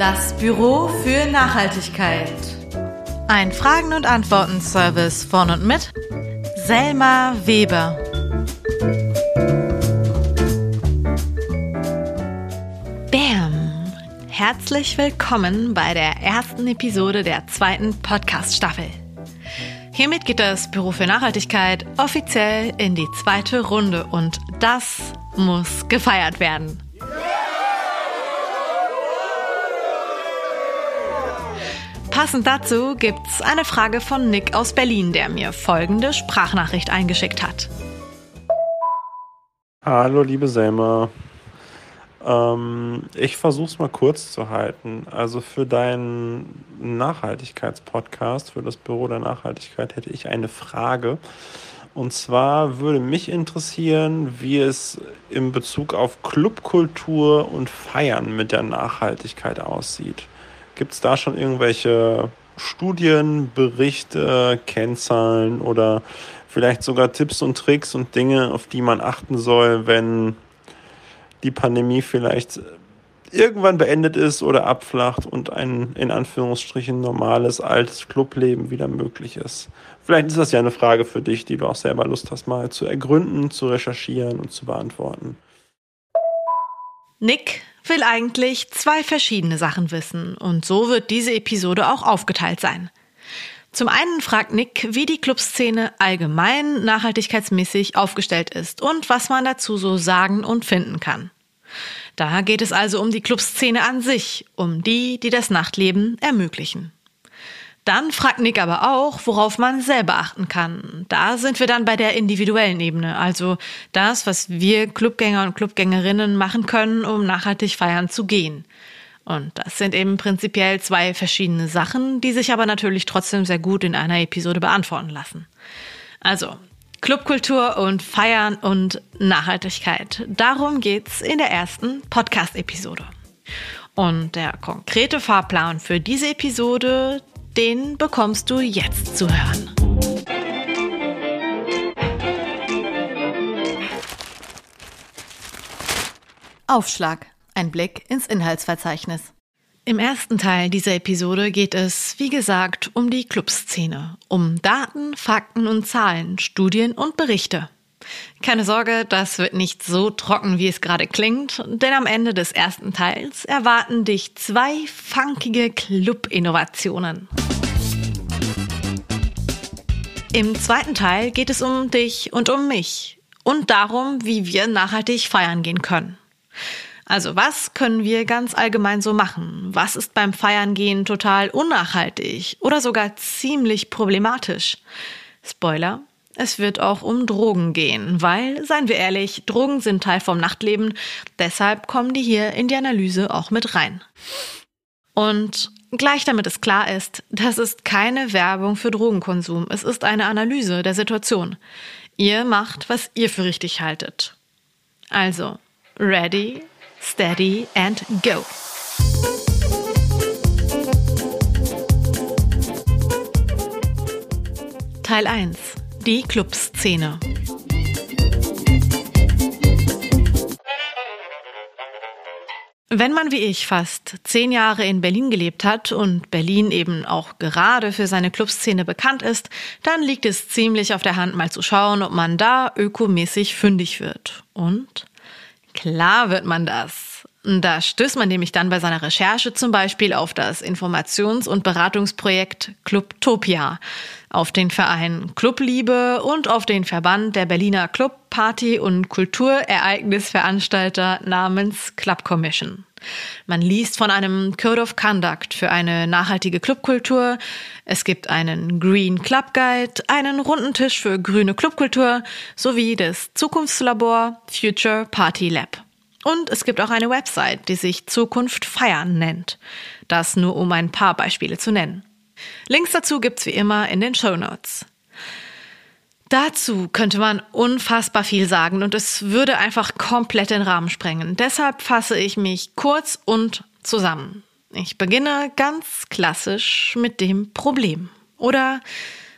Das Büro für Nachhaltigkeit. Ein Fragen- und Antworten-Service von und mit Selma Weber. Bam! Herzlich willkommen bei der ersten Episode der zweiten Podcast-Staffel. Hiermit geht das Büro für Nachhaltigkeit offiziell in die zweite Runde und das muss gefeiert werden. Passend dazu gibt's eine Frage von Nick aus Berlin, der mir folgende Sprachnachricht eingeschickt hat. Hallo, liebe Selma. Ähm, ich versuche es mal kurz zu halten. Also für deinen Nachhaltigkeitspodcast, für das Büro der Nachhaltigkeit, hätte ich eine Frage. Und zwar würde mich interessieren, wie es in Bezug auf Clubkultur und Feiern mit der Nachhaltigkeit aussieht. Gibt es da schon irgendwelche Studien, Berichte, Kennzahlen oder vielleicht sogar Tipps und Tricks und Dinge, auf die man achten soll, wenn die Pandemie vielleicht irgendwann beendet ist oder abflacht und ein in Anführungsstrichen normales altes Clubleben wieder möglich ist. Vielleicht ist das ja eine Frage für dich, die du auch selber Lust hast, mal zu ergründen, zu recherchieren und zu beantworten. Nick will eigentlich zwei verschiedene Sachen wissen und so wird diese Episode auch aufgeteilt sein. Zum einen fragt Nick, wie die Clubszene allgemein nachhaltigkeitsmäßig aufgestellt ist und was man dazu so sagen und finden kann. Da geht es also um die Clubszene an sich, um die, die das Nachtleben ermöglichen. Dann fragt Nick aber auch, worauf man selber achten kann. Da sind wir dann bei der individuellen Ebene, also das, was wir Clubgänger und Clubgängerinnen machen können, um nachhaltig feiern zu gehen. Und das sind eben prinzipiell zwei verschiedene Sachen, die sich aber natürlich trotzdem sehr gut in einer Episode beantworten lassen. Also, Clubkultur und Feiern und Nachhaltigkeit. Darum geht's in der ersten Podcast-Episode. Und der konkrete Fahrplan für diese Episode, den bekommst du jetzt zu hören. Aufschlag. Ein Blick ins Inhaltsverzeichnis. Im ersten Teil dieser Episode geht es, wie gesagt, um die Clubszene, um Daten, Fakten und Zahlen, Studien und Berichte. Keine Sorge, das wird nicht so trocken, wie es gerade klingt, denn am Ende des ersten Teils erwarten dich zwei funkige Club-Innovationen. Im zweiten Teil geht es um dich und um mich und darum, wie wir nachhaltig feiern gehen können. Also was können wir ganz allgemein so machen? Was ist beim Feiern gehen total unnachhaltig oder sogar ziemlich problematisch? Spoiler, es wird auch um Drogen gehen, weil, seien wir ehrlich, Drogen sind Teil vom Nachtleben, deshalb kommen die hier in die Analyse auch mit rein. Und gleich damit es klar ist, das ist keine Werbung für Drogenkonsum, es ist eine Analyse der Situation. Ihr macht, was ihr für richtig haltet. Also, ready, steady and go. Teil 1. Die Clubszene. Wenn man wie ich fast zehn Jahre in Berlin gelebt hat und Berlin eben auch gerade für seine Clubszene bekannt ist, dann liegt es ziemlich auf der Hand, mal zu schauen, ob man da ökomäßig fündig wird. Und klar wird man das. Da stößt man nämlich dann bei seiner Recherche zum Beispiel auf das Informations- und Beratungsprojekt Clubtopia, auf den Verein Clubliebe und auf den Verband der Berliner Club, Party- und Kulturereignisveranstalter namens Club Commission. Man liest von einem Code of Conduct für eine nachhaltige Clubkultur. Es gibt einen Green Club Guide, einen runden Tisch für grüne Clubkultur sowie das Zukunftslabor Future Party Lab. Und es gibt auch eine Website, die sich Zukunft feiern nennt. Das nur um ein paar Beispiele zu nennen. Links dazu gibt's wie immer in den Show Notes. Dazu könnte man unfassbar viel sagen und es würde einfach komplett den Rahmen sprengen. Deshalb fasse ich mich kurz und zusammen. Ich beginne ganz klassisch mit dem Problem. Oder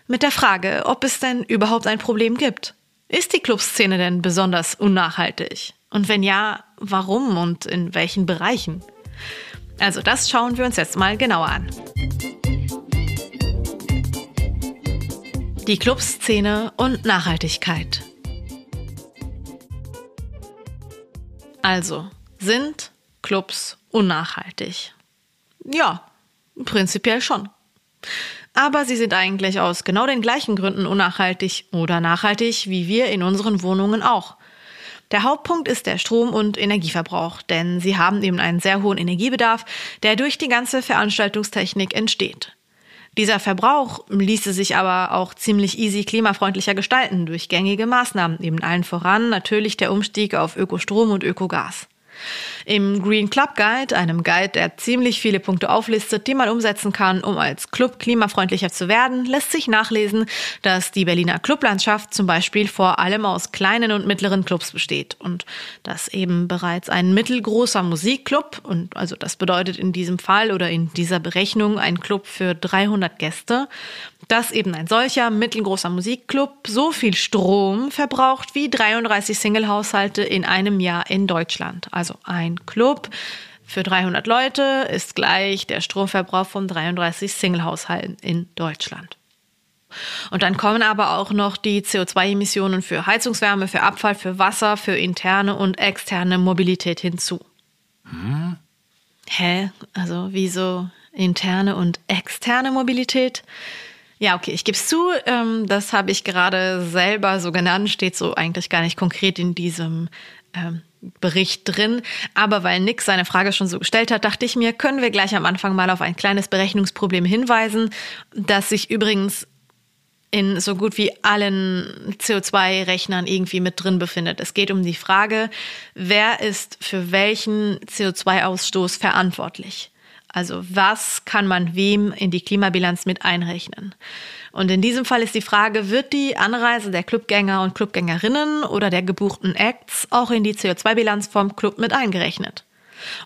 mit der Frage, ob es denn überhaupt ein Problem gibt. Ist die Clubszene denn besonders unnachhaltig? Und wenn ja, warum und in welchen Bereichen? Also das schauen wir uns jetzt mal genauer an. Die Clubszene und Nachhaltigkeit. Also, sind Clubs unnachhaltig? Ja, prinzipiell schon. Aber sie sind eigentlich aus genau den gleichen Gründen unnachhaltig oder nachhaltig wie wir in unseren Wohnungen auch. Der Hauptpunkt ist der Strom- und Energieverbrauch, denn sie haben eben einen sehr hohen Energiebedarf, der durch die ganze Veranstaltungstechnik entsteht. Dieser Verbrauch ließe sich aber auch ziemlich easy klimafreundlicher gestalten durch gängige Maßnahmen, eben allen voran natürlich der Umstieg auf Ökostrom und Ökogas. Im Green Club Guide, einem Guide, der ziemlich viele Punkte auflistet, die man umsetzen kann, um als Club klimafreundlicher zu werden, lässt sich nachlesen, dass die Berliner Clublandschaft zum Beispiel vor allem aus kleinen und mittleren Clubs besteht und dass eben bereits ein mittelgroßer Musikclub und also das bedeutet in diesem Fall oder in dieser Berechnung ein Club für 300 Gäste dass eben ein solcher mittelgroßer Musikclub so viel Strom verbraucht wie 33 Singlehaushalte in einem Jahr in Deutschland. Also ein Club für 300 Leute ist gleich der Stromverbrauch von 33 Singlehaushalten in Deutschland. Und dann kommen aber auch noch die CO2-Emissionen für Heizungswärme, für Abfall, für Wasser, für interne und externe Mobilität hinzu. Hm? Hä? Also wieso interne und externe Mobilität? Ja, okay, ich gebe es zu, ähm, das habe ich gerade selber so genannt, steht so eigentlich gar nicht konkret in diesem ähm, Bericht drin. Aber weil Nick seine Frage schon so gestellt hat, dachte ich mir, können wir gleich am Anfang mal auf ein kleines Berechnungsproblem hinweisen, das sich übrigens in so gut wie allen CO2-Rechnern irgendwie mit drin befindet. Es geht um die Frage, wer ist für welchen CO2-Ausstoß verantwortlich? Also was kann man wem in die Klimabilanz mit einrechnen? Und in diesem Fall ist die Frage, wird die Anreise der Clubgänger und Clubgängerinnen oder der gebuchten Acts auch in die CO2-Bilanz vom Club mit eingerechnet?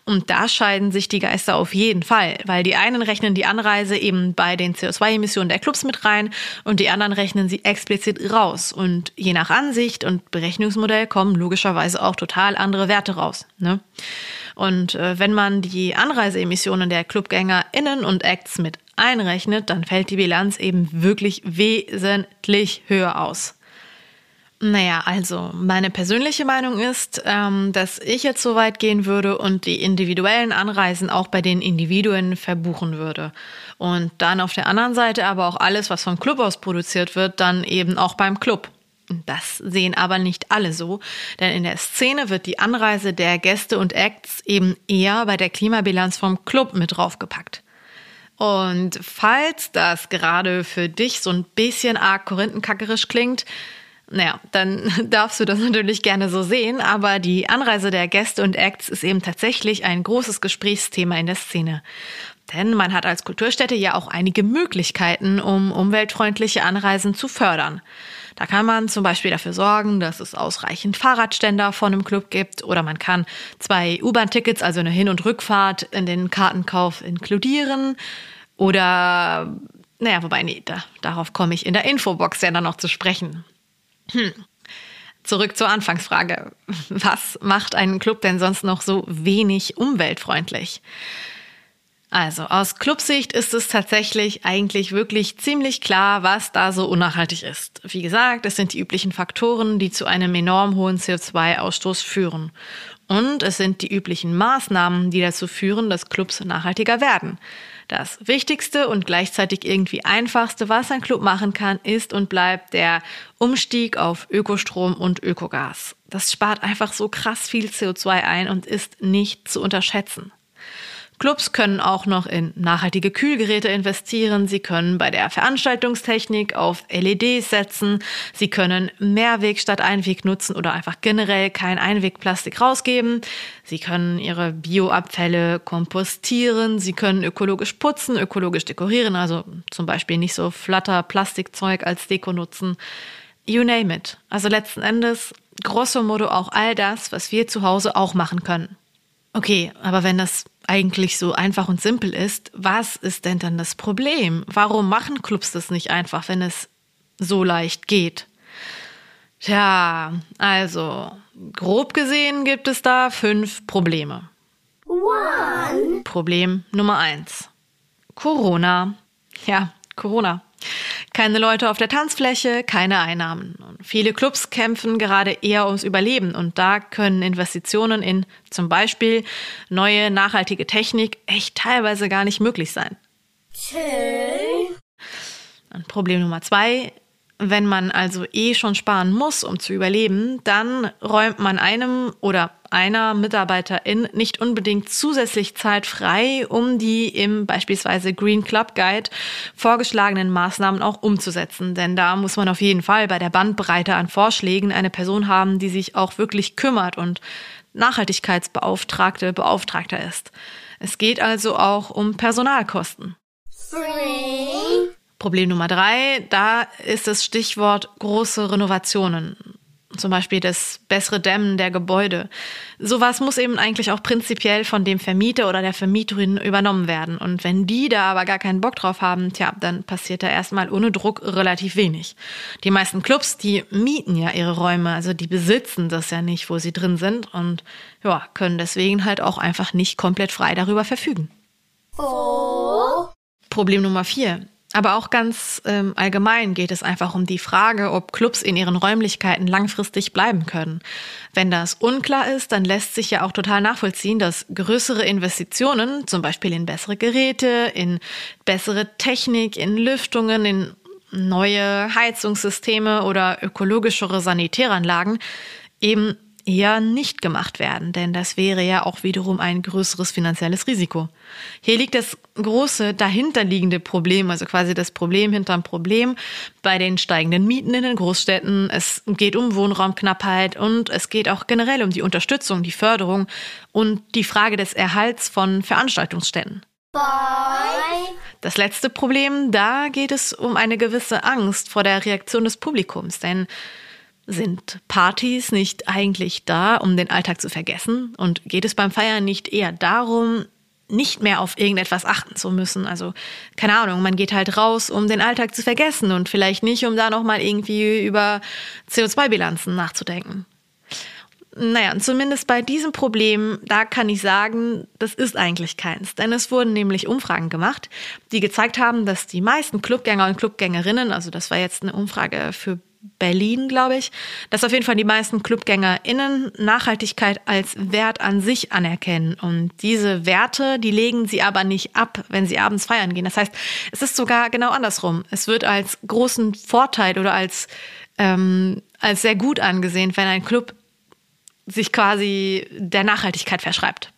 Und da scheiden sich die Geister auf jeden Fall, weil die einen rechnen die Anreise eben bei den CO2-Emissionen der Clubs mit rein und die anderen rechnen sie explizit raus. Und je nach Ansicht und Berechnungsmodell kommen logischerweise auch total andere Werte raus. Ne? Und äh, wenn man die Anreiseemissionen der ClubgängerInnen und Acts mit einrechnet, dann fällt die Bilanz eben wirklich wesentlich höher aus. Naja, also meine persönliche Meinung ist, ähm, dass ich jetzt so weit gehen würde und die individuellen Anreisen auch bei den Individuen verbuchen würde. Und dann auf der anderen Seite aber auch alles, was vom Club aus produziert wird, dann eben auch beim Club. Das sehen aber nicht alle so, denn in der Szene wird die Anreise der Gäste und Acts eben eher bei der Klimabilanz vom Club mit draufgepackt. Und falls das gerade für dich so ein bisschen arg korinthenkackerisch klingt, naja, dann darfst du das natürlich gerne so sehen, aber die Anreise der Gäste und Acts ist eben tatsächlich ein großes Gesprächsthema in der Szene. Denn man hat als Kulturstätte ja auch einige Möglichkeiten, um umweltfreundliche Anreisen zu fördern. Da kann man zum Beispiel dafür sorgen, dass es ausreichend Fahrradständer von einem Club gibt oder man kann zwei U-Bahn-Tickets, also eine Hin- und Rückfahrt in den Kartenkauf inkludieren oder, naja, wobei, nee, da, darauf komme ich in der Infobox ja dann noch zu sprechen. Hm. Zurück zur Anfangsfrage. Was macht einen Club denn sonst noch so wenig umweltfreundlich? Also aus Clubsicht ist es tatsächlich eigentlich wirklich ziemlich klar, was da so unnachhaltig ist. Wie gesagt, es sind die üblichen Faktoren, die zu einem enorm hohen CO2-Ausstoß führen. Und es sind die üblichen Maßnahmen, die dazu führen, dass Clubs nachhaltiger werden. Das Wichtigste und gleichzeitig irgendwie einfachste, was ein Club machen kann, ist und bleibt der Umstieg auf Ökostrom und Ökogas. Das spart einfach so krass viel CO2 ein und ist nicht zu unterschätzen. Clubs können auch noch in nachhaltige Kühlgeräte investieren. Sie können bei der Veranstaltungstechnik auf LEDs setzen. Sie können Mehrweg statt Einweg nutzen oder einfach generell kein Einwegplastik rausgeben. Sie können ihre Bioabfälle kompostieren. Sie können ökologisch putzen, ökologisch dekorieren, also zum Beispiel nicht so flatter Plastikzeug als Deko nutzen. You name it. Also letzten Endes grosso modo auch all das, was wir zu Hause auch machen können. Okay, aber wenn das eigentlich so einfach und simpel ist, was ist denn dann das Problem? Warum machen Clubs das nicht einfach, wenn es so leicht geht? Tja, also grob gesehen gibt es da fünf Probleme. One. Problem Nummer eins. Corona. Ja, Corona. Keine Leute auf der Tanzfläche, keine Einnahmen. Und viele Clubs kämpfen gerade eher ums Überleben und da können Investitionen in zum Beispiel neue nachhaltige Technik echt teilweise gar nicht möglich sein. Chill. Und Problem Nummer zwei, wenn man also eh schon sparen muss, um zu überleben, dann räumt man einem oder einer Mitarbeiterin nicht unbedingt zusätzlich Zeit frei, um die im beispielsweise Green Club Guide vorgeschlagenen Maßnahmen auch umzusetzen. Denn da muss man auf jeden Fall bei der Bandbreite an Vorschlägen eine Person haben, die sich auch wirklich kümmert und Nachhaltigkeitsbeauftragte Beauftragter ist. Es geht also auch um Personalkosten. Free. Problem Nummer drei, da ist das Stichwort große Renovationen. Zum Beispiel das bessere Dämmen der Gebäude. Sowas muss eben eigentlich auch prinzipiell von dem Vermieter oder der Vermieterin übernommen werden. Und wenn die da aber gar keinen Bock drauf haben, tja, dann passiert da erstmal ohne Druck relativ wenig. Die meisten Clubs, die mieten ja ihre Räume, also die besitzen das ja nicht, wo sie drin sind und ja, können deswegen halt auch einfach nicht komplett frei darüber verfügen. Oh. Problem Nummer vier. Aber auch ganz ähm, allgemein geht es einfach um die Frage, ob Clubs in ihren Räumlichkeiten langfristig bleiben können. Wenn das unklar ist, dann lässt sich ja auch total nachvollziehen, dass größere Investitionen, zum Beispiel in bessere Geräte, in bessere Technik, in Lüftungen, in neue Heizungssysteme oder ökologischere Sanitäranlagen, eben eher nicht gemacht werden, denn das wäre ja auch wiederum ein größeres finanzielles Risiko. Hier liegt das große dahinterliegende Problem, also quasi das Problem hinterm Problem bei den steigenden Mieten in den Großstädten. Es geht um Wohnraumknappheit und es geht auch generell um die Unterstützung, die Förderung und die Frage des Erhalts von Veranstaltungsstätten. Das letzte Problem, da geht es um eine gewisse Angst vor der Reaktion des Publikums, denn sind Partys nicht eigentlich da, um den Alltag zu vergessen? Und geht es beim Feiern nicht eher darum, nicht mehr auf irgendetwas achten zu müssen? Also, keine Ahnung, man geht halt raus, um den Alltag zu vergessen und vielleicht nicht, um da nochmal irgendwie über CO2-Bilanzen nachzudenken. Naja, zumindest bei diesem Problem, da kann ich sagen, das ist eigentlich keins. Denn es wurden nämlich Umfragen gemacht, die gezeigt haben, dass die meisten Clubgänger und Clubgängerinnen, also das war jetzt eine Umfrage für Berlin, glaube ich, dass auf jeden Fall die meisten ClubgängerInnen Nachhaltigkeit als Wert an sich anerkennen. Und diese Werte, die legen sie aber nicht ab, wenn sie abends feiern gehen. Das heißt, es ist sogar genau andersrum. Es wird als großen Vorteil oder als, ähm, als sehr gut angesehen, wenn ein Club sich quasi der Nachhaltigkeit verschreibt.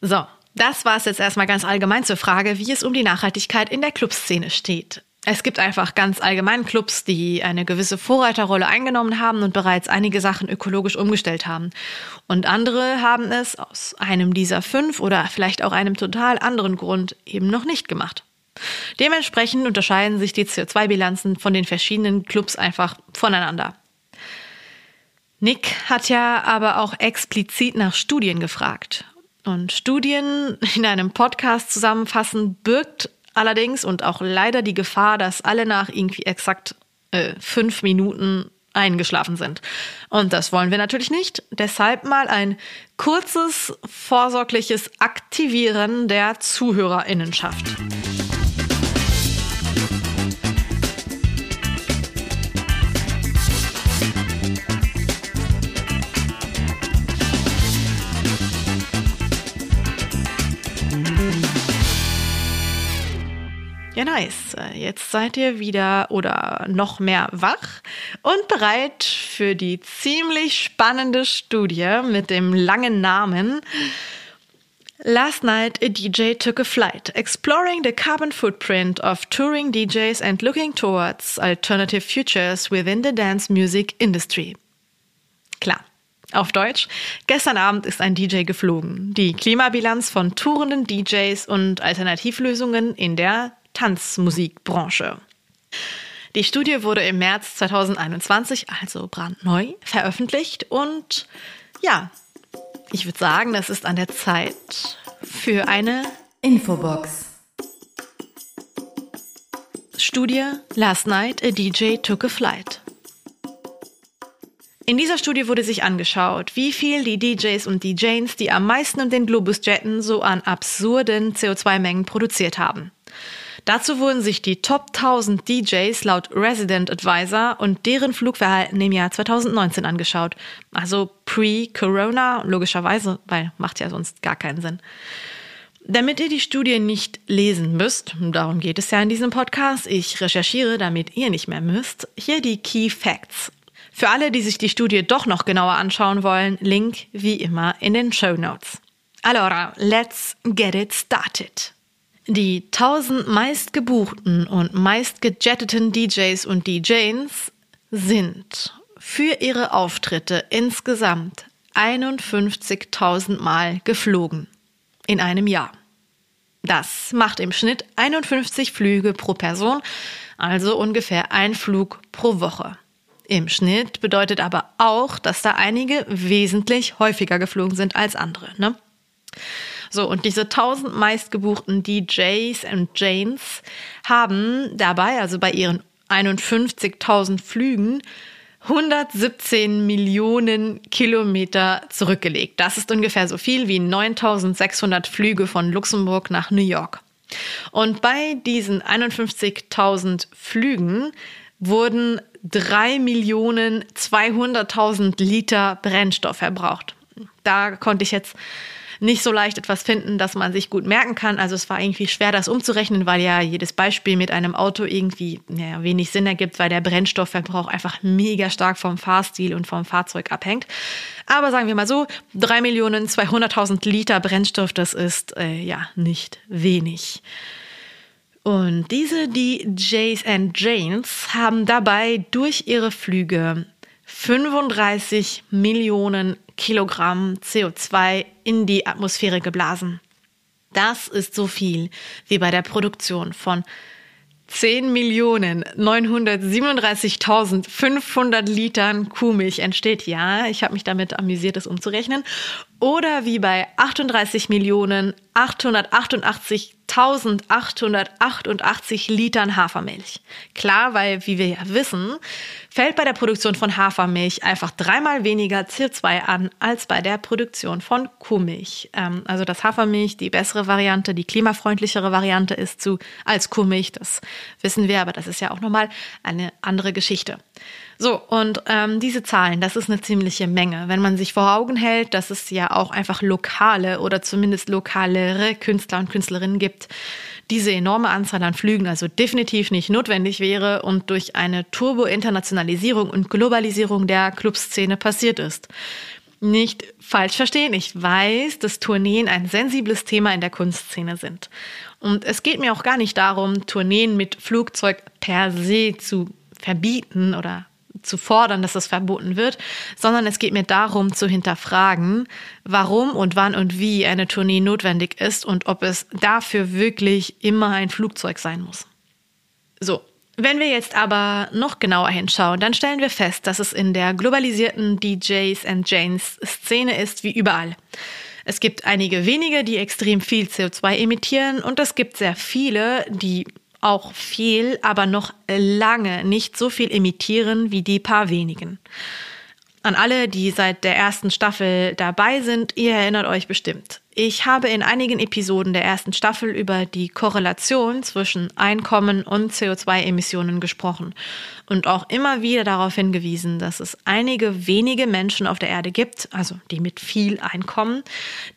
So, das war es jetzt erstmal ganz allgemein zur Frage, wie es um die Nachhaltigkeit in der Clubszene steht. Es gibt einfach ganz allgemein Clubs, die eine gewisse Vorreiterrolle eingenommen haben und bereits einige Sachen ökologisch umgestellt haben. Und andere haben es aus einem dieser fünf oder vielleicht auch einem total anderen Grund eben noch nicht gemacht. Dementsprechend unterscheiden sich die CO2-Bilanzen von den verschiedenen Clubs einfach voneinander. Nick hat ja aber auch explizit nach Studien gefragt. Und Studien in einem Podcast zusammenfassen birgt allerdings und auch leider die Gefahr, dass alle nach irgendwie exakt äh, fünf Minuten eingeschlafen sind. Und das wollen wir natürlich nicht. Deshalb mal ein kurzes, vorsorgliches Aktivieren der Zuhörerinnenschaft. Ja, nice. Jetzt seid ihr wieder oder noch mehr wach und bereit für die ziemlich spannende Studie mit dem langen Namen Last night a DJ took a flight, exploring the carbon footprint of touring DJs and looking towards alternative futures within the dance music industry. Klar. Auf Deutsch, gestern Abend ist ein DJ geflogen. Die Klimabilanz von tourenden DJs und Alternativlösungen in der Tanzmusikbranche. Die Studie wurde im März 2021, also brandneu, veröffentlicht und ja, ich würde sagen, das ist an der Zeit für eine Infobox. Studie Last Night a DJ Took a Flight. In dieser Studie wurde sich angeschaut, wie viel die DJs und DJs, die am meisten um den Globus jetten, so an absurden CO2-Mengen produziert haben. Dazu wurden sich die Top 1000 DJs laut Resident Advisor und deren Flugverhalten im Jahr 2019 angeschaut. Also pre-Corona, logischerweise, weil macht ja sonst gar keinen Sinn. Damit ihr die Studie nicht lesen müsst, darum geht es ja in diesem Podcast, ich recherchiere, damit ihr nicht mehr müsst, hier die Key Facts. Für alle, die sich die Studie doch noch genauer anschauen wollen, Link wie immer in den Show Notes. Allora, let's get it started. Die 1000 meistgebuchten und meistgejetteten DJs und DJs sind für ihre Auftritte insgesamt 51.000 Mal geflogen in einem Jahr. Das macht im Schnitt 51 Flüge pro Person, also ungefähr ein Flug pro Woche. Im Schnitt bedeutet aber auch, dass da einige wesentlich häufiger geflogen sind als andere. Ne? So, und diese 1000 meistgebuchten DJs und Janes haben dabei, also bei ihren 51.000 Flügen, 117 Millionen Kilometer zurückgelegt. Das ist ungefähr so viel wie 9600 Flüge von Luxemburg nach New York. Und bei diesen 51.000 Flügen wurden 3.200.000 Liter Brennstoff verbraucht. Da konnte ich jetzt nicht so leicht etwas finden, das man sich gut merken kann. Also es war irgendwie schwer, das umzurechnen, weil ja jedes Beispiel mit einem Auto irgendwie naja, wenig Sinn ergibt, weil der Brennstoffverbrauch einfach mega stark vom Fahrstil und vom Fahrzeug abhängt. Aber sagen wir mal so, 3.200.000 Liter Brennstoff, das ist äh, ja nicht wenig. Und diese DJs and Janes haben dabei durch ihre Flüge 35 Millionen Kilogramm CO2 in die Atmosphäre geblasen. Das ist so viel wie bei der Produktion von 10.937.500 Litern Kuhmilch entsteht. Ja, ich habe mich damit amüsiert, es umzurechnen. Oder wie bei 38.888.888 Litern Hafermilch. Klar, weil, wie wir ja wissen, fällt bei der Produktion von Hafermilch einfach dreimal weniger CO2 an als bei der Produktion von Kuhmilch. Ähm, also dass Hafermilch die bessere Variante, die klimafreundlichere Variante ist zu, als Kuhmilch, das wissen wir, aber das ist ja auch nochmal eine andere Geschichte. So, und ähm, diese Zahlen, das ist eine ziemliche Menge. Wenn man sich vor Augen hält, dass es ja auch einfach lokale oder zumindest lokalere Künstler und Künstlerinnen gibt, diese enorme Anzahl an Flügen also definitiv nicht notwendig wäre und durch eine Turbo-Internationalisierung und Globalisierung der Clubszene passiert ist. Nicht falsch verstehen, ich weiß, dass Tourneen ein sensibles Thema in der Kunstszene sind. Und es geht mir auch gar nicht darum, Tourneen mit Flugzeug per se zu verbieten oder zu fordern, dass das verboten wird, sondern es geht mir darum zu hinterfragen, warum und wann und wie eine Tournee notwendig ist und ob es dafür wirklich immer ein Flugzeug sein muss. So, wenn wir jetzt aber noch genauer hinschauen, dann stellen wir fest, dass es in der globalisierten DJs and Janes Szene ist wie überall. Es gibt einige wenige, die extrem viel CO2 emittieren und es gibt sehr viele, die auch viel, aber noch lange nicht so viel imitieren wie die paar wenigen. An alle, die seit der ersten Staffel dabei sind, ihr erinnert euch bestimmt. Ich habe in einigen Episoden der ersten Staffel über die Korrelation zwischen Einkommen und CO2-Emissionen gesprochen und auch immer wieder darauf hingewiesen, dass es einige wenige Menschen auf der Erde gibt, also die mit viel Einkommen,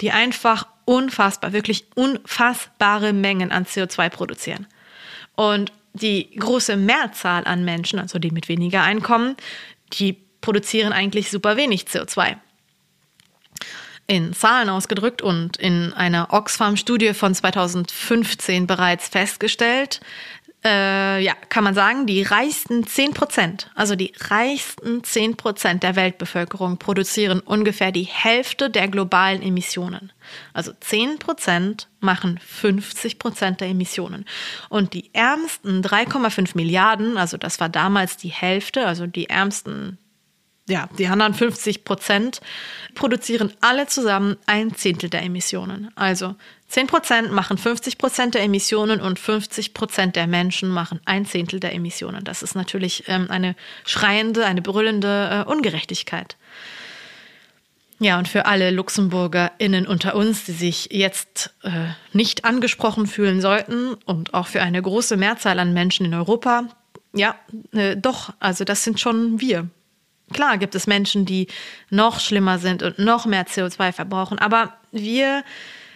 die einfach unfassbar, wirklich unfassbare Mengen an CO2 produzieren. Und die große Mehrzahl an Menschen, also die mit weniger Einkommen, die produzieren eigentlich super wenig CO2. In Zahlen ausgedrückt und in einer Oxfam-Studie von 2015 bereits festgestellt, äh, ja, kann man sagen, die reichsten 10 Prozent, also die reichsten 10 Prozent der Weltbevölkerung produzieren ungefähr die Hälfte der globalen Emissionen. Also 10 Prozent machen 50 Prozent der Emissionen. Und die ärmsten 3,5 Milliarden, also das war damals die Hälfte, also die ärmsten ja, die anderen 50 Prozent produzieren alle zusammen ein Zehntel der Emissionen. Also 10 Prozent machen 50 Prozent der Emissionen und 50 Prozent der Menschen machen ein Zehntel der Emissionen. Das ist natürlich ähm, eine schreiende, eine brüllende äh, Ungerechtigkeit. Ja, und für alle LuxemburgerInnen unter uns, die sich jetzt äh, nicht angesprochen fühlen sollten und auch für eine große Mehrzahl an Menschen in Europa, ja, äh, doch, also das sind schon wir. Klar gibt es Menschen, die noch schlimmer sind und noch mehr CO2 verbrauchen, aber wir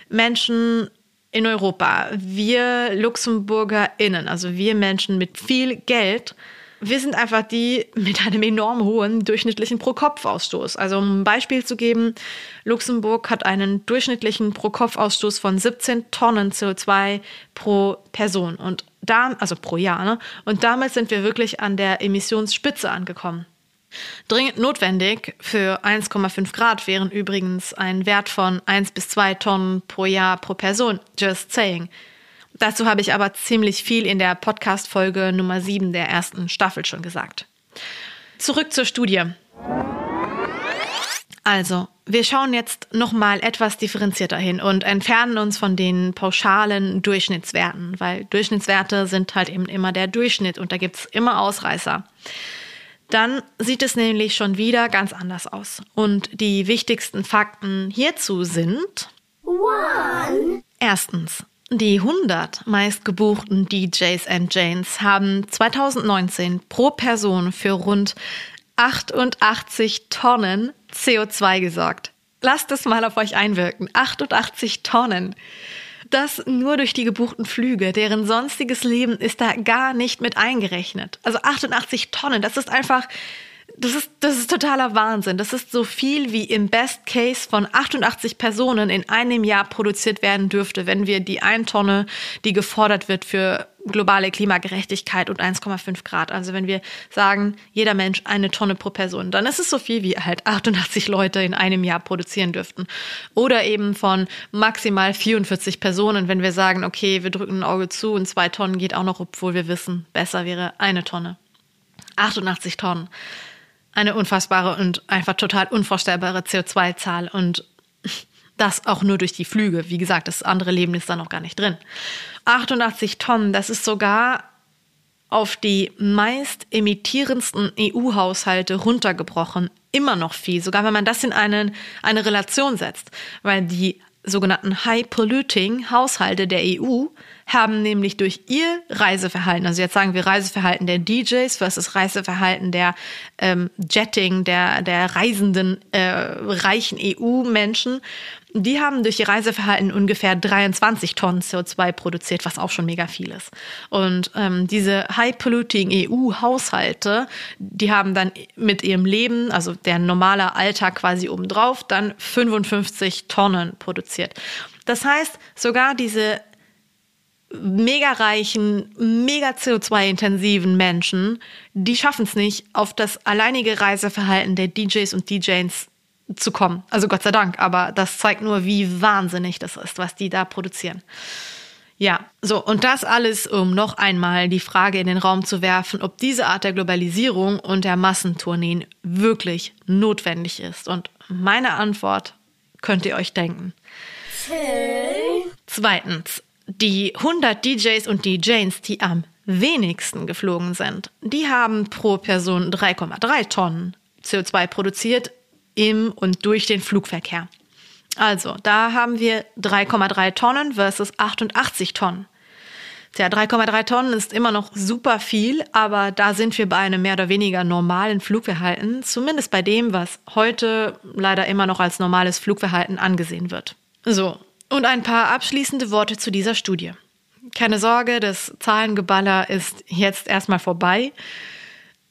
Menschen in Europa, wir LuxemburgerInnen, also wir Menschen mit viel Geld, wir sind einfach die mit einem enorm hohen durchschnittlichen Pro-Kopf-Ausstoß. Also um ein Beispiel zu geben, Luxemburg hat einen durchschnittlichen Pro-Kopf-Ausstoß von 17 Tonnen CO2 pro Person und da, also pro Jahr. Ne? Und damit sind wir wirklich an der Emissionsspitze angekommen. Dringend notwendig für 1,5 Grad wären übrigens ein Wert von 1 bis 2 Tonnen pro Jahr pro Person. Just saying. Dazu habe ich aber ziemlich viel in der Podcast-Folge Nummer 7 der ersten Staffel schon gesagt. Zurück zur Studie. Also, wir schauen jetzt nochmal etwas differenzierter hin und entfernen uns von den pauschalen Durchschnittswerten, weil Durchschnittswerte sind halt eben immer der Durchschnitt und da gibt es immer Ausreißer. Dann sieht es nämlich schon wieder ganz anders aus. Und die wichtigsten Fakten hierzu sind. One. Erstens, die 100 meistgebuchten DJs and Janes haben 2019 pro Person für rund 88 Tonnen CO2 gesorgt. Lasst es mal auf euch einwirken. 88 Tonnen. Das nur durch die gebuchten Flüge, deren sonstiges Leben ist da gar nicht mit eingerechnet. Also 88 Tonnen, das ist einfach das ist, das ist totaler Wahnsinn. Das ist so viel, wie im Best Case von 88 Personen in einem Jahr produziert werden dürfte, wenn wir die eine Tonne, die gefordert wird für globale Klimagerechtigkeit und 1,5 Grad. Also wenn wir sagen, jeder Mensch eine Tonne pro Person, dann ist es so viel, wie halt 88 Leute in einem Jahr produzieren dürften. Oder eben von maximal 44 Personen, wenn wir sagen, okay, wir drücken ein Auge zu und zwei Tonnen geht auch noch, obwohl wir wissen, besser wäre eine Tonne. 88 Tonnen eine unfassbare und einfach total unvorstellbare CO2-Zahl und das auch nur durch die Flüge. Wie gesagt, das andere Leben ist da noch gar nicht drin. 88 Tonnen, das ist sogar auf die meist emittierendsten EU-Haushalte runtergebrochen. Immer noch viel, sogar wenn man das in einen, eine Relation setzt. Weil die sogenannten High-Polluting Haushalte der EU haben nämlich durch ihr Reiseverhalten, also jetzt sagen wir Reiseverhalten der DJs versus Reiseverhalten der ähm, Jetting, der, der reisenden äh, reichen EU-Menschen, die haben durch ihr Reiseverhalten ungefähr 23 Tonnen CO2 produziert, was auch schon mega viel ist. Und ähm, diese high-polluting EU-Haushalte, die haben dann mit ihrem Leben, also der normale Alltag quasi obendrauf, dann 55 Tonnen produziert. Das heißt, sogar diese mega reichen, mega CO2-intensiven Menschen, die schaffen es nicht, auf das alleinige Reiseverhalten der DJs und DJs zu kommen. Also Gott sei Dank, aber das zeigt nur, wie wahnsinnig das ist, was die da produzieren. Ja, so, und das alles, um noch einmal die Frage in den Raum zu werfen, ob diese Art der Globalisierung und der Massentourneen wirklich notwendig ist. Und meine Antwort könnt ihr euch denken. Zweitens, die 100 DJs und DJs, die am wenigsten geflogen sind, die haben pro Person 3,3 Tonnen CO2 produziert im und durch den Flugverkehr. Also, da haben wir 3,3 Tonnen versus 88 Tonnen. Tja, 3,3 Tonnen ist immer noch super viel, aber da sind wir bei einem mehr oder weniger normalen Flugverhalten, zumindest bei dem, was heute leider immer noch als normales Flugverhalten angesehen wird. So, und ein paar abschließende Worte zu dieser Studie. Keine Sorge, das Zahlengeballer ist jetzt erstmal vorbei.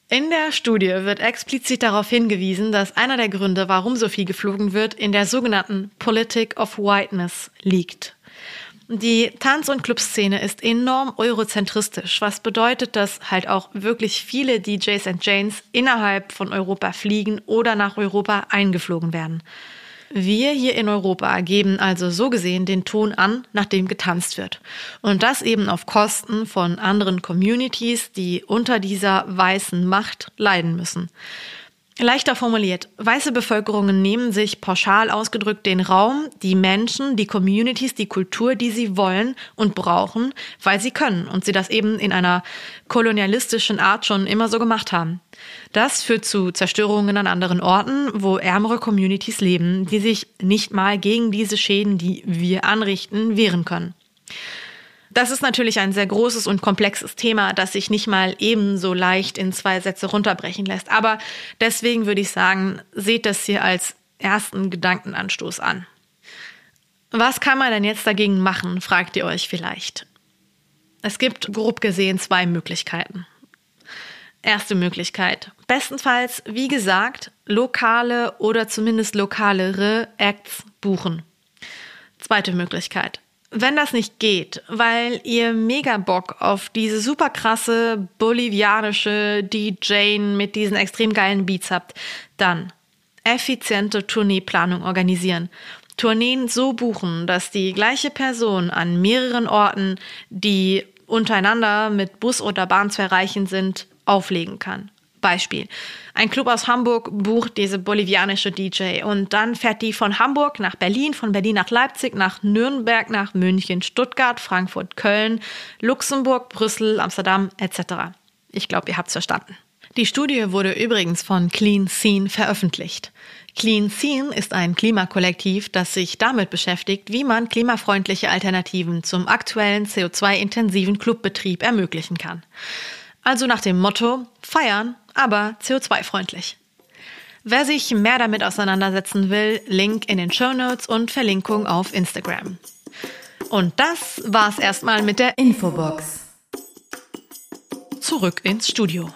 In der Studie wird explizit darauf hingewiesen, dass einer der Gründe, warum so viel geflogen wird, in der sogenannten Politic of Whiteness liegt. Die Tanz- und Clubszene ist enorm eurozentristisch, was bedeutet, dass halt auch wirklich viele DJs und Janes innerhalb von Europa fliegen oder nach Europa eingeflogen werden. Wir hier in Europa geben also so gesehen den Ton an, nach dem getanzt wird. Und das eben auf Kosten von anderen Communities, die unter dieser weißen Macht leiden müssen. Leichter formuliert, weiße Bevölkerungen nehmen sich pauschal ausgedrückt den Raum, die Menschen, die Communities, die Kultur, die sie wollen und brauchen, weil sie können und sie das eben in einer kolonialistischen Art schon immer so gemacht haben. Das führt zu Zerstörungen an anderen Orten, wo ärmere Communities leben, die sich nicht mal gegen diese Schäden, die wir anrichten, wehren können. Das ist natürlich ein sehr großes und komplexes Thema, das sich nicht mal ebenso leicht in zwei Sätze runterbrechen lässt. Aber deswegen würde ich sagen, seht das hier als ersten Gedankenanstoß an. Was kann man denn jetzt dagegen machen, fragt ihr euch vielleicht. Es gibt grob gesehen zwei Möglichkeiten. Erste Möglichkeit. Bestenfalls, wie gesagt, lokale oder zumindest lokalere Acts buchen. Zweite Möglichkeit. Wenn das nicht geht, weil ihr mega Bock auf diese super krasse bolivianische DJ mit diesen extrem geilen Beats habt, dann effiziente Tourneeplanung organisieren. Tourneen so buchen, dass die gleiche Person an mehreren Orten, die untereinander mit Bus oder Bahn zu erreichen sind, auflegen kann. Beispiel. Ein Club aus Hamburg bucht diese bolivianische DJ und dann fährt die von Hamburg nach Berlin, von Berlin nach Leipzig, nach Nürnberg, nach München, Stuttgart, Frankfurt, Köln, Luxemburg, Brüssel, Amsterdam etc. Ich glaube, ihr habt's verstanden. Die Studie wurde übrigens von Clean Scene veröffentlicht. Clean Scene ist ein Klimakollektiv, das sich damit beschäftigt, wie man klimafreundliche Alternativen zum aktuellen CO2-intensiven Clubbetrieb ermöglichen kann. Also nach dem Motto feiern, aber CO2-freundlich. Wer sich mehr damit auseinandersetzen will, Link in den Show Notes und Verlinkung auf Instagram. Und das war's erstmal mit der Infobox. Zurück ins Studio.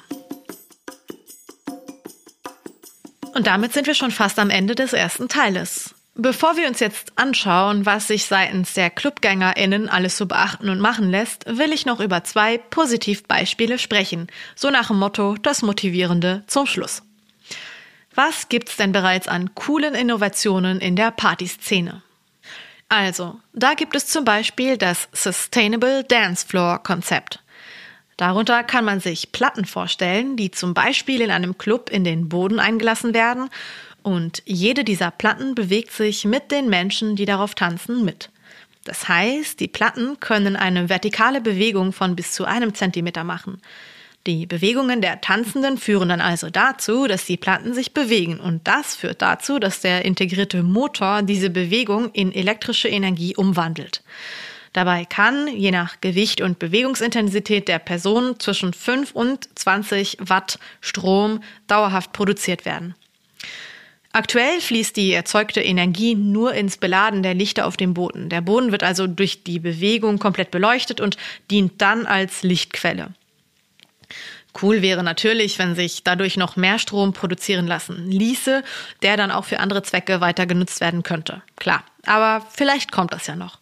Und damit sind wir schon fast am Ende des ersten Teiles. Bevor wir uns jetzt anschauen, was sich seitens der ClubgängerInnen alles so beachten und machen lässt, will ich noch über zwei Positivbeispiele sprechen. So nach dem Motto, das Motivierende zum Schluss. Was gibt's denn bereits an coolen Innovationen in der Partyszene? Also, da gibt es zum Beispiel das Sustainable Dance Floor Konzept. Darunter kann man sich Platten vorstellen, die zum Beispiel in einem Club in den Boden eingelassen werden und jede dieser Platten bewegt sich mit den Menschen, die darauf tanzen, mit. Das heißt, die Platten können eine vertikale Bewegung von bis zu einem Zentimeter machen. Die Bewegungen der Tanzenden führen dann also dazu, dass die Platten sich bewegen und das führt dazu, dass der integrierte Motor diese Bewegung in elektrische Energie umwandelt. Dabei kann, je nach Gewicht und Bewegungsintensität der Person, zwischen 5 und 20 Watt Strom dauerhaft produziert werden. Aktuell fließt die erzeugte Energie nur ins Beladen der Lichter auf dem Boden. Der Boden wird also durch die Bewegung komplett beleuchtet und dient dann als Lichtquelle. Cool wäre natürlich, wenn sich dadurch noch mehr Strom produzieren lassen ließe, der dann auch für andere Zwecke weiter genutzt werden könnte. Klar, aber vielleicht kommt das ja noch.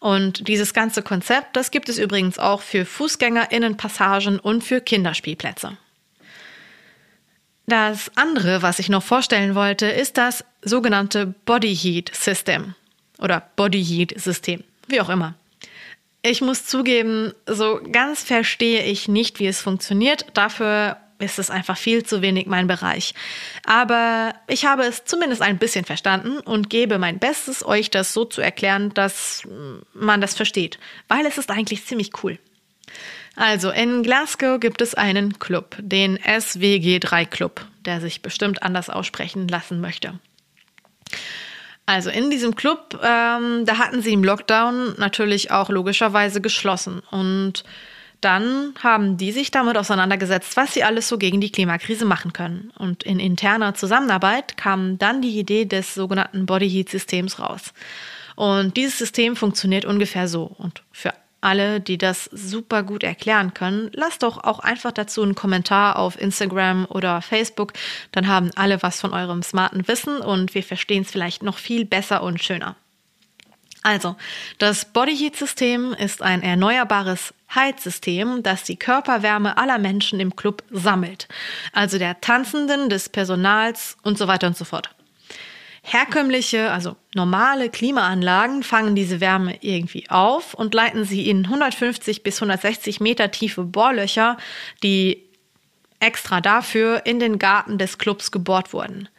Und dieses ganze Konzept, das gibt es übrigens auch für Fußgängerinnenpassagen und für Kinderspielplätze. Das andere, was ich noch vorstellen wollte, ist das sogenannte Body Heat System oder Body Heat System, wie auch immer. Ich muss zugeben, so ganz verstehe ich nicht, wie es funktioniert. Dafür ist es einfach viel zu wenig mein Bereich. Aber ich habe es zumindest ein bisschen verstanden und gebe mein Bestes, euch das so zu erklären, dass man das versteht, weil es ist eigentlich ziemlich cool. Also in Glasgow gibt es einen Club, den SWG3 Club, der sich bestimmt anders aussprechen lassen möchte. Also in diesem Club, ähm, da hatten sie im Lockdown natürlich auch logischerweise geschlossen. Und dann haben die sich damit auseinandergesetzt, was sie alles so gegen die Klimakrise machen können. Und in interner Zusammenarbeit kam dann die Idee des sogenannten Body Heat Systems raus. Und dieses System funktioniert ungefähr so. Und für alle, die das super gut erklären können, lasst doch auch einfach dazu einen Kommentar auf Instagram oder Facebook. Dann haben alle was von eurem smarten Wissen und wir verstehen es vielleicht noch viel besser und schöner. Also, das Body Heat System ist ein erneuerbares Heizsystem, das die Körperwärme aller Menschen im Club sammelt. Also der Tanzenden, des Personals und so weiter und so fort. Herkömmliche, also normale Klimaanlagen fangen diese Wärme irgendwie auf und leiten sie in 150 bis 160 Meter tiefe Bohrlöcher, die extra dafür in den Garten des Clubs gebohrt wurden.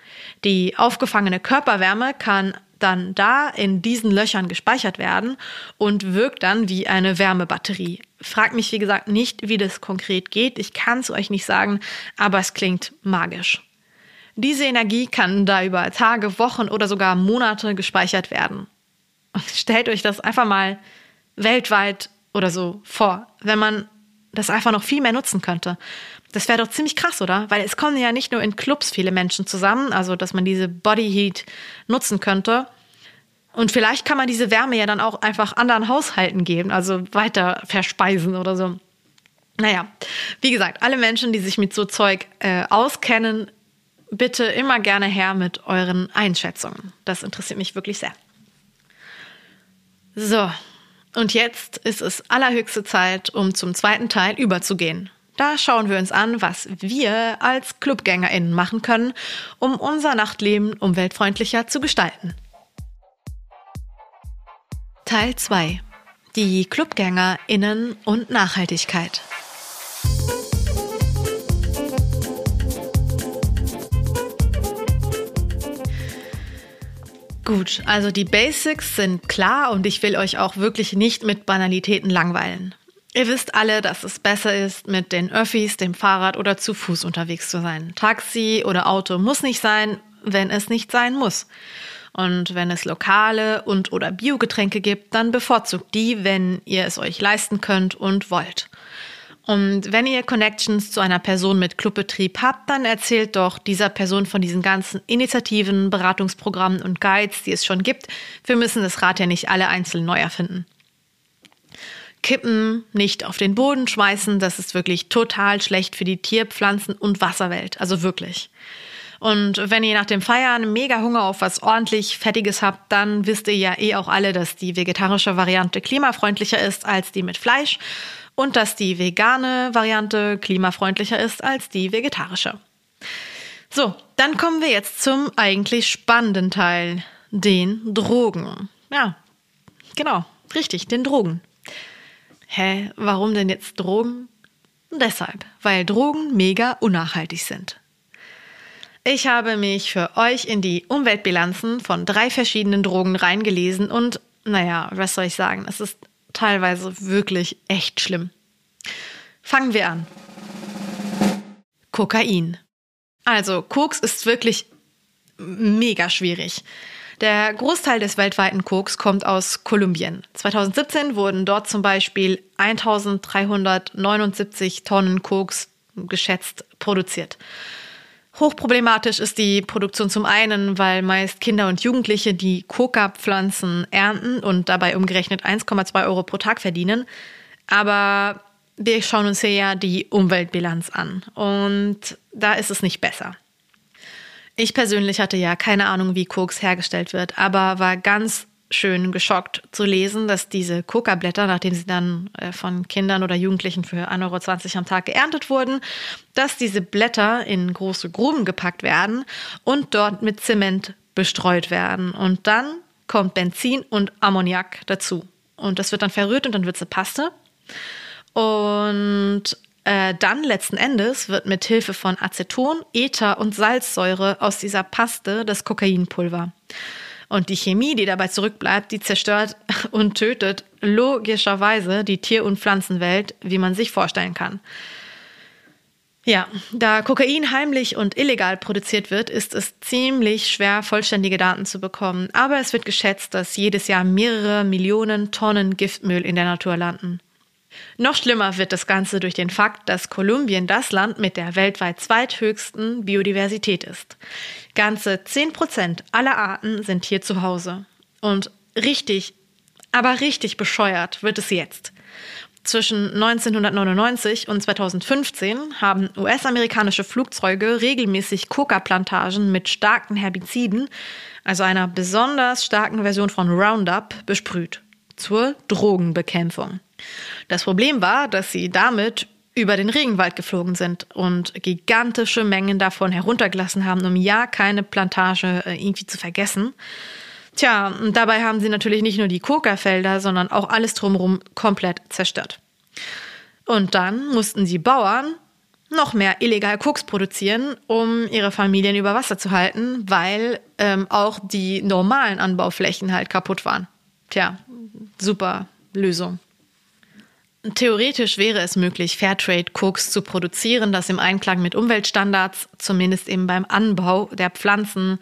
Die aufgefangene Körperwärme kann dann da in diesen Löchern gespeichert werden und wirkt dann wie eine Wärmebatterie. Frag mich, wie gesagt, nicht, wie das konkret geht. Ich kann es euch nicht sagen, aber es klingt magisch. Diese Energie kann da über Tage, Wochen oder sogar Monate gespeichert werden. Und stellt euch das einfach mal weltweit oder so vor, wenn man das einfach noch viel mehr nutzen könnte. Das wäre doch ziemlich krass, oder? Weil es kommen ja nicht nur in Clubs viele Menschen zusammen, also dass man diese Body Heat nutzen könnte. Und vielleicht kann man diese Wärme ja dann auch einfach anderen Haushalten geben, also weiter verspeisen oder so. Naja, wie gesagt, alle Menschen, die sich mit so Zeug äh, auskennen, bitte immer gerne her mit euren Einschätzungen. Das interessiert mich wirklich sehr. So, und jetzt ist es allerhöchste Zeit, um zum zweiten Teil überzugehen. Da schauen wir uns an, was wir als ClubgängerInnen machen können, um unser Nachtleben umweltfreundlicher zu gestalten. Teil 2. Die ClubgängerInnen und Nachhaltigkeit. Gut, also die Basics sind klar und ich will euch auch wirklich nicht mit Banalitäten langweilen. Ihr wisst alle, dass es besser ist, mit den Öffis, dem Fahrrad oder zu Fuß unterwegs zu sein. Taxi oder Auto muss nicht sein, wenn es nicht sein muss. Und wenn es lokale und oder Biogetränke gibt, dann bevorzugt die, wenn ihr es euch leisten könnt und wollt. Und wenn ihr Connections zu einer Person mit Clubbetrieb habt, dann erzählt doch dieser Person von diesen ganzen Initiativen, Beratungsprogrammen und Guides, die es schon gibt. Wir müssen das Rad ja nicht alle einzeln neu erfinden. Kippen, nicht auf den Boden schmeißen, das ist wirklich total schlecht für die Tier-, Pflanzen- und Wasserwelt. Also wirklich. Und wenn ihr nach dem Feiern mega Hunger auf was ordentlich Fettiges habt, dann wisst ihr ja eh auch alle, dass die vegetarische Variante klimafreundlicher ist als die mit Fleisch und dass die vegane Variante klimafreundlicher ist als die vegetarische. So, dann kommen wir jetzt zum eigentlich spannenden Teil, den Drogen. Ja, genau, richtig, den Drogen. Hä, warum denn jetzt Drogen? Deshalb, weil Drogen mega unnachhaltig sind. Ich habe mich für euch in die Umweltbilanzen von drei verschiedenen Drogen reingelesen und, naja, was soll ich sagen, es ist teilweise wirklich echt schlimm. Fangen wir an. Kokain. Also, Koks ist wirklich mega schwierig. Der Großteil des weltweiten Koks kommt aus Kolumbien. 2017 wurden dort zum Beispiel 1379 Tonnen Koks geschätzt produziert. Hochproblematisch ist die Produktion zum einen, weil meist Kinder und Jugendliche die Coca-Pflanzen ernten und dabei umgerechnet 1,2 Euro pro Tag verdienen. Aber wir schauen uns hier ja die Umweltbilanz an und da ist es nicht besser. Ich persönlich hatte ja keine Ahnung, wie Koks hergestellt wird, aber war ganz schön geschockt zu lesen, dass diese Coca-Blätter, nachdem sie dann äh, von Kindern oder Jugendlichen für 1,20 Euro am Tag geerntet wurden, dass diese Blätter in große Gruben gepackt werden und dort mit Zement bestreut werden. Und dann kommt Benzin und Ammoniak dazu. Und das wird dann verrührt und dann wird es eine Paste. Und äh, dann letzten Endes wird mit Hilfe von Aceton, Ether und Salzsäure aus dieser Paste das Kokainpulver. Und die Chemie, die dabei zurückbleibt, die zerstört und tötet logischerweise die Tier- und Pflanzenwelt, wie man sich vorstellen kann. Ja, da Kokain heimlich und illegal produziert wird, ist es ziemlich schwer, vollständige Daten zu bekommen. Aber es wird geschätzt, dass jedes Jahr mehrere Millionen Tonnen Giftmüll in der Natur landen. Noch schlimmer wird das Ganze durch den Fakt, dass Kolumbien das Land mit der weltweit zweithöchsten Biodiversität ist. Ganze 10 Prozent aller Arten sind hier zu Hause. Und richtig, aber richtig bescheuert wird es jetzt. Zwischen 1999 und 2015 haben US-amerikanische Flugzeuge regelmäßig Coca-Plantagen mit starken Herbiziden, also einer besonders starken Version von Roundup, besprüht. Zur Drogenbekämpfung. Das Problem war, dass sie damit über den Regenwald geflogen sind und gigantische Mengen davon heruntergelassen haben, um ja keine Plantage äh, irgendwie zu vergessen. Tja, und dabei haben sie natürlich nicht nur die Coca-Felder, sondern auch alles drumherum komplett zerstört. Und dann mussten die Bauern, noch mehr illegal Koks produzieren, um ihre Familien über Wasser zu halten, weil ähm, auch die normalen Anbauflächen halt kaputt waren. Tja, super Lösung. Theoretisch wäre es möglich, Fairtrade Koks zu produzieren, das im Einklang mit Umweltstandards, zumindest eben beim Anbau der Pflanzen,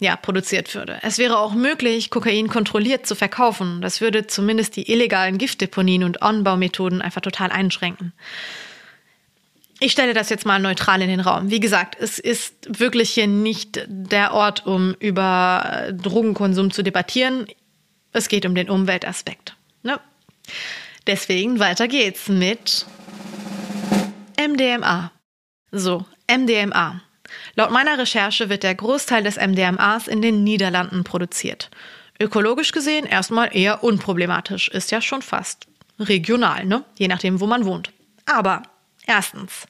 ja, produziert würde. Es wäre auch möglich, Kokain kontrolliert zu verkaufen. Das würde zumindest die illegalen Giftdeponien und Anbaumethoden einfach total einschränken. Ich stelle das jetzt mal neutral in den Raum. Wie gesagt, es ist wirklich hier nicht der Ort, um über Drogenkonsum zu debattieren. Es geht um den Umweltaspekt. Ne? Deswegen weiter geht's mit MDMA. So, MDMA. Laut meiner Recherche wird der Großteil des MDMAs in den Niederlanden produziert. Ökologisch gesehen erstmal eher unproblematisch, ist ja schon fast regional, ne? Je nachdem, wo man wohnt. Aber erstens,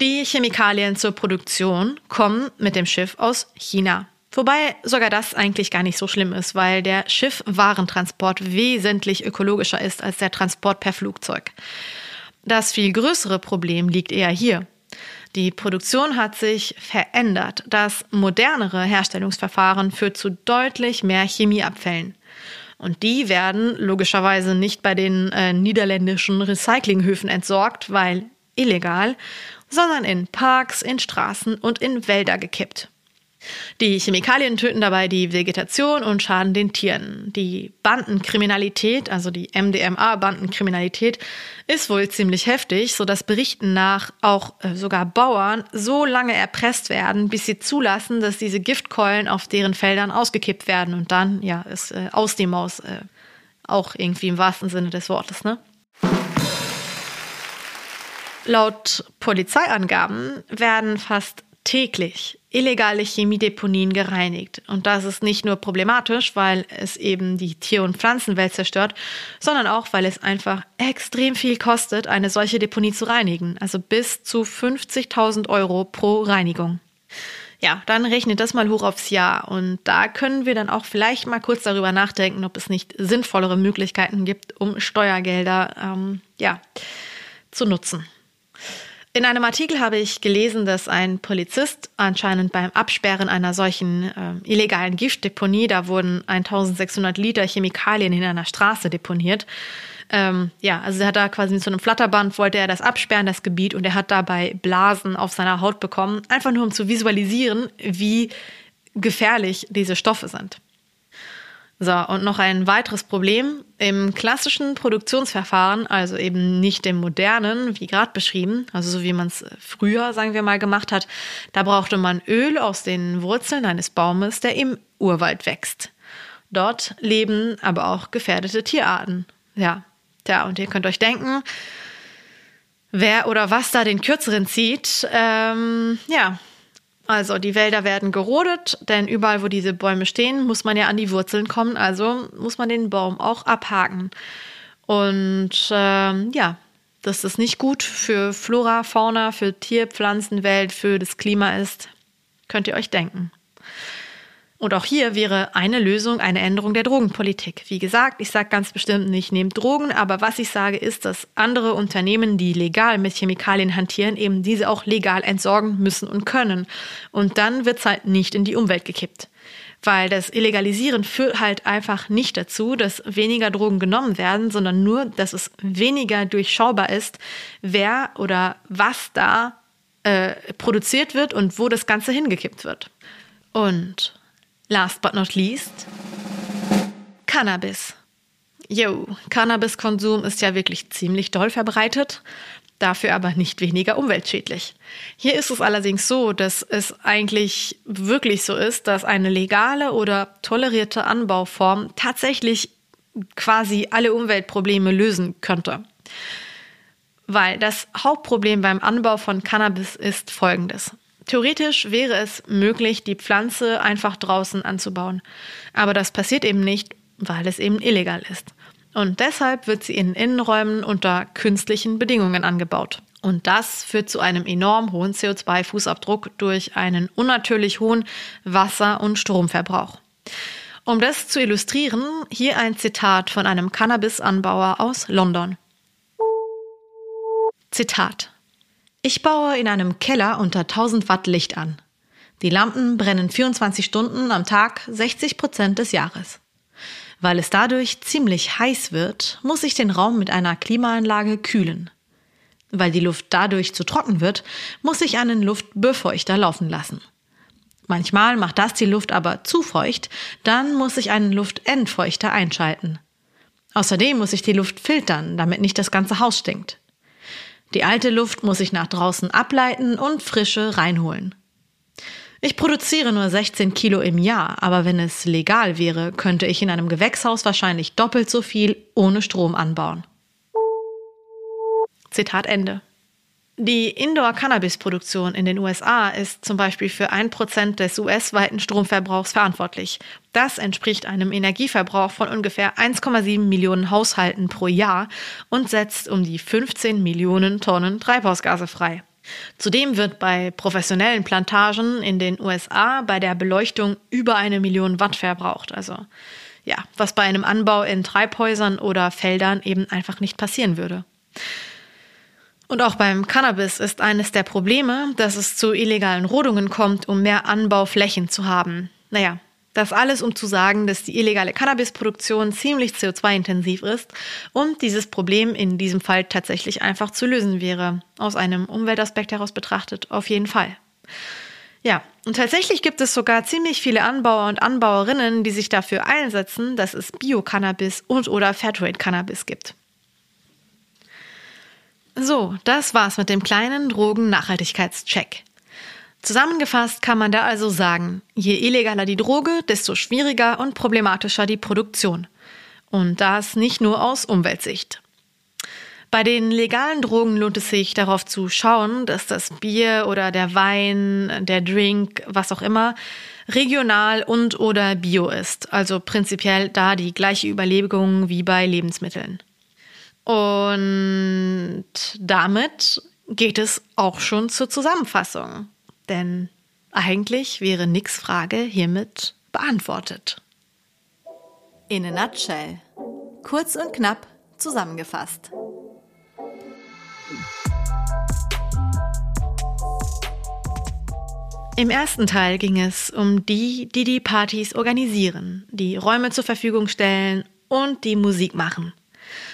die Chemikalien zur Produktion kommen mit dem Schiff aus China. Wobei sogar das eigentlich gar nicht so schlimm ist, weil der Schiff-Warentransport wesentlich ökologischer ist als der Transport per Flugzeug. Das viel größere Problem liegt eher hier. Die Produktion hat sich verändert. Das modernere Herstellungsverfahren führt zu deutlich mehr Chemieabfällen. Und die werden logischerweise nicht bei den äh, niederländischen Recyclinghöfen entsorgt, weil illegal, sondern in Parks, in Straßen und in Wälder gekippt. Die Chemikalien töten dabei die Vegetation und schaden den Tieren. Die Bandenkriminalität, also die MDMA-Bandenkriminalität, ist wohl ziemlich heftig, sodass Berichten nach auch äh, sogar Bauern so lange erpresst werden, bis sie zulassen, dass diese Giftkeulen auf deren Feldern ausgekippt werden und dann, ja, ist äh, aus dem Maus äh, auch irgendwie im wahrsten Sinne des Wortes, ne? Laut Polizeiangaben werden fast täglich illegale Chemiedeponien gereinigt. Und das ist nicht nur problematisch, weil es eben die Tier- und Pflanzenwelt zerstört, sondern auch, weil es einfach extrem viel kostet, eine solche Deponie zu reinigen. Also bis zu 50.000 Euro pro Reinigung. Ja, dann rechnet das mal hoch aufs Jahr. Und da können wir dann auch vielleicht mal kurz darüber nachdenken, ob es nicht sinnvollere Möglichkeiten gibt, um Steuergelder ähm, ja, zu nutzen. In einem Artikel habe ich gelesen, dass ein Polizist anscheinend beim Absperren einer solchen äh, illegalen Giftdeponie, da wurden 1600 Liter Chemikalien in einer Straße deponiert. Ähm, ja, also er hat da quasi mit so einem Flatterband, wollte er das absperren, das Gebiet, und er hat dabei Blasen auf seiner Haut bekommen, einfach nur um zu visualisieren, wie gefährlich diese Stoffe sind. So, und noch ein weiteres Problem. Im klassischen Produktionsverfahren, also eben nicht dem modernen, wie gerade beschrieben, also so wie man es früher, sagen wir mal, gemacht hat, da brauchte man Öl aus den Wurzeln eines Baumes, der im Urwald wächst. Dort leben aber auch gefährdete Tierarten. Ja, tja, und ihr könnt euch denken, wer oder was da den kürzeren zieht, ähm, ja, also die Wälder werden gerodet, denn überall, wo diese Bäume stehen, muss man ja an die Wurzeln kommen, also muss man den Baum auch abhaken. Und ähm, ja, dass das nicht gut für Flora, Fauna, für Tier, Pflanzenwelt, für das Klima ist, könnt ihr euch denken. Und auch hier wäre eine Lösung eine Änderung der Drogenpolitik. Wie gesagt, ich sage ganz bestimmt nicht, nehmt Drogen, aber was ich sage ist, dass andere Unternehmen, die legal mit Chemikalien hantieren, eben diese auch legal entsorgen müssen und können. Und dann wird es halt nicht in die Umwelt gekippt. Weil das Illegalisieren führt halt einfach nicht dazu, dass weniger Drogen genommen werden, sondern nur, dass es weniger durchschaubar ist, wer oder was da äh, produziert wird und wo das Ganze hingekippt wird. Und Last but not least, Cannabis. Jo, Cannabiskonsum ist ja wirklich ziemlich doll verbreitet, dafür aber nicht weniger umweltschädlich. Hier ist es allerdings so, dass es eigentlich wirklich so ist, dass eine legale oder tolerierte Anbauform tatsächlich quasi alle Umweltprobleme lösen könnte. Weil das Hauptproblem beim Anbau von Cannabis ist folgendes. Theoretisch wäre es möglich, die Pflanze einfach draußen anzubauen. Aber das passiert eben nicht, weil es eben illegal ist. Und deshalb wird sie in Innenräumen unter künstlichen Bedingungen angebaut. Und das führt zu einem enorm hohen CO2-Fußabdruck durch einen unnatürlich hohen Wasser- und Stromverbrauch. Um das zu illustrieren, hier ein Zitat von einem Cannabis-Anbauer aus London. Zitat Ich baue in einem Keller unter 1000 Watt Licht an. Die Lampen brennen 24 Stunden am Tag 60 Prozent des Jahres. Weil es dadurch ziemlich heiß wird, muss ich den Raum mit einer Klimaanlage kühlen. Weil die Luft dadurch zu trocken wird, muss ich einen Luftbefeuchter laufen lassen. Manchmal macht das die Luft aber zu feucht, dann muss ich einen Luftentfeuchter einschalten. Außerdem muss ich die Luft filtern, damit nicht das ganze Haus stinkt. Die alte Luft muss ich nach draußen ableiten und frische reinholen. Ich produziere nur 16 Kilo im Jahr, aber wenn es legal wäre, könnte ich in einem Gewächshaus wahrscheinlich doppelt so viel ohne Strom anbauen. Zitat Ende. Die Indoor-Cannabis-Produktion in den USA ist zum Beispiel für ein Prozent des US-weiten Stromverbrauchs verantwortlich. Das entspricht einem Energieverbrauch von ungefähr 1,7 Millionen Haushalten pro Jahr und setzt um die 15 Millionen Tonnen Treibhausgase frei. Zudem wird bei professionellen Plantagen in den USA bei der Beleuchtung über eine Million Watt verbraucht. Also ja, was bei einem Anbau in Treibhäusern oder Feldern eben einfach nicht passieren würde. Und auch beim Cannabis ist eines der Probleme, dass es zu illegalen Rodungen kommt, um mehr Anbauflächen zu haben. Naja, das alles, um zu sagen, dass die illegale Cannabisproduktion ziemlich CO2-intensiv ist und dieses Problem in diesem Fall tatsächlich einfach zu lösen wäre. Aus einem Umweltaspekt heraus betrachtet auf jeden Fall. Ja, und tatsächlich gibt es sogar ziemlich viele Anbauer und Anbauerinnen, die sich dafür einsetzen, dass es Bio-Cannabis und oder Fairtrade-Cannabis gibt. So, das war's mit dem kleinen Drogen-Nachhaltigkeitscheck. Zusammengefasst kann man da also sagen, je illegaler die Droge, desto schwieriger und problematischer die Produktion. Und das nicht nur aus Umweltsicht. Bei den legalen Drogen lohnt es sich darauf zu schauen, dass das Bier oder der Wein, der Drink, was auch immer, regional und oder bio ist. Also prinzipiell da die gleiche Überlegung wie bei Lebensmitteln. Und damit geht es auch schon zur Zusammenfassung. Denn eigentlich wäre Nix Frage hiermit beantwortet. In a nutshell. Kurz und knapp zusammengefasst. Im ersten Teil ging es um die, die die Partys organisieren, die Räume zur Verfügung stellen und die Musik machen.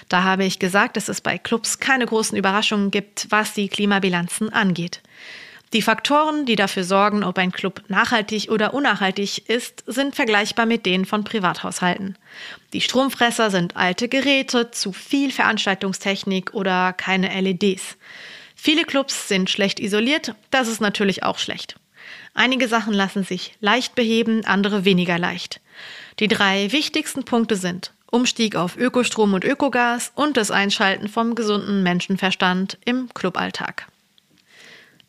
Da habe ich gesagt, dass es bei Clubs keine großen Überraschungen gibt, was die Klimabilanzen angeht. Die Faktoren, die dafür sorgen, ob ein Club nachhaltig oder unnachhaltig ist, sind vergleichbar mit denen von Privathaushalten. Die Stromfresser sind alte Geräte, zu viel Veranstaltungstechnik oder keine LEDs. Viele Clubs sind schlecht isoliert, das ist natürlich auch schlecht. Einige Sachen lassen sich leicht beheben, andere weniger leicht. Die drei wichtigsten Punkte sind Umstieg auf Ökostrom und Ökogas und das Einschalten vom gesunden Menschenverstand im Cluballtag.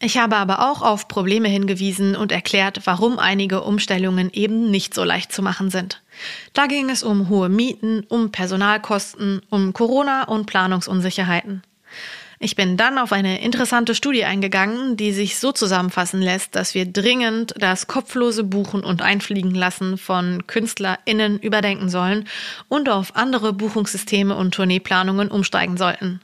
Ich habe aber auch auf Probleme hingewiesen und erklärt, warum einige Umstellungen eben nicht so leicht zu machen sind. Da ging es um hohe Mieten, um Personalkosten, um Corona und Planungsunsicherheiten. Ich bin dann auf eine interessante Studie eingegangen, die sich so zusammenfassen lässt, dass wir dringend das kopflose Buchen und Einfliegen lassen von KünstlerInnen überdenken sollen und auf andere Buchungssysteme und Tourneeplanungen umsteigen sollten.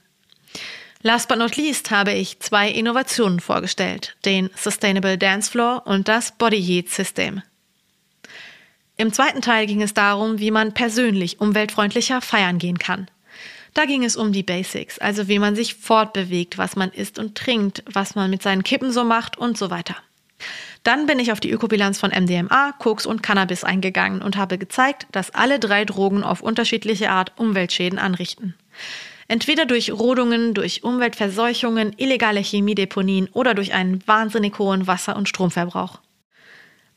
Last but not least habe ich zwei Innovationen vorgestellt, den Sustainable Dance Floor und das Body Heat System. Im zweiten Teil ging es darum, wie man persönlich umweltfreundlicher feiern gehen kann. Da ging es um die Basics, also wie man sich fortbewegt, was man isst und trinkt, was man mit seinen Kippen so macht und so weiter. Dann bin ich auf die Ökobilanz von MDMA, Koks und Cannabis eingegangen und habe gezeigt, dass alle drei Drogen auf unterschiedliche Art Umweltschäden anrichten. Entweder durch Rodungen, durch Umweltverseuchungen, illegale Chemiedeponien oder durch einen wahnsinnig hohen Wasser- und Stromverbrauch.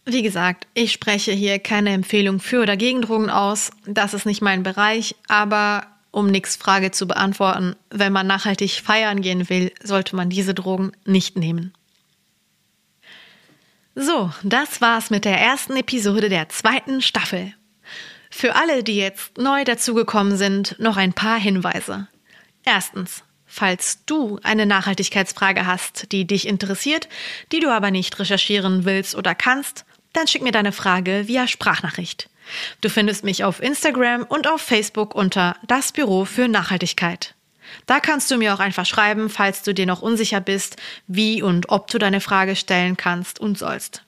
Wie gesagt, ich spreche hier keine Empfehlung für oder gegen Drogen aus, das ist nicht mein Bereich, aber um nix Frage zu beantworten, wenn man nachhaltig feiern gehen will, sollte man diese Drogen nicht nehmen. So, das war's mit der ersten Episode der zweiten Staffel. Für alle, die jetzt neu dazugekommen sind, noch ein paar Hinweise. Erstens, falls du eine Nachhaltigkeitsfrage hast, die dich interessiert, die du aber nicht recherchieren willst oder kannst, dann schick mir deine Frage via Sprachnachricht. Du findest mich auf Instagram und auf Facebook unter das Büro für Nachhaltigkeit. Da kannst du mir auch einfach schreiben, falls du dir noch unsicher bist, wie und ob du deine Frage stellen kannst und sollst.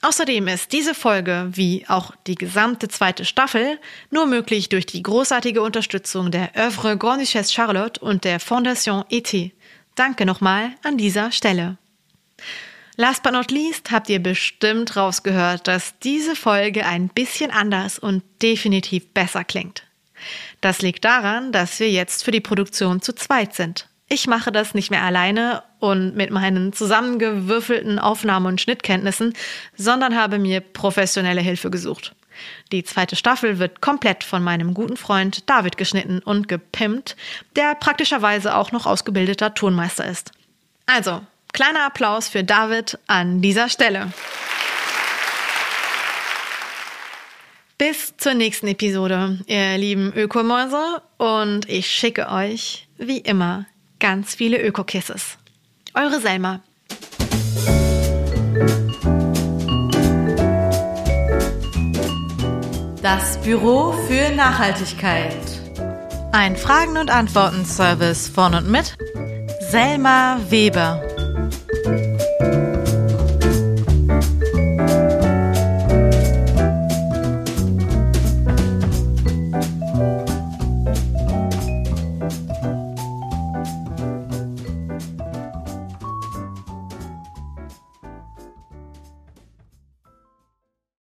Außerdem ist diese Folge, wie auch die gesamte zweite Staffel, nur möglich durch die großartige Unterstützung der Grande Duchesse Charlotte und der Fondation ET. Danke nochmal an dieser Stelle. Last but not least habt ihr bestimmt rausgehört, dass diese Folge ein bisschen anders und definitiv besser klingt. Das liegt daran, dass wir jetzt für die Produktion zu zweit sind. Ich mache das nicht mehr alleine und mit meinen zusammengewürfelten Aufnahme- und Schnittkenntnissen, sondern habe mir professionelle Hilfe gesucht. Die zweite Staffel wird komplett von meinem guten Freund David geschnitten und gepimpt, der praktischerweise auch noch ausgebildeter Tonmeister ist. Also, kleiner Applaus für David an dieser Stelle. Bis zur nächsten Episode, ihr lieben Ökomäuse, und ich schicke euch, wie immer, ganz viele Öko-Kisses. Eure Selma. Das Büro für Nachhaltigkeit. Ein Fragen- und Antworten-Service von und mit Selma Weber.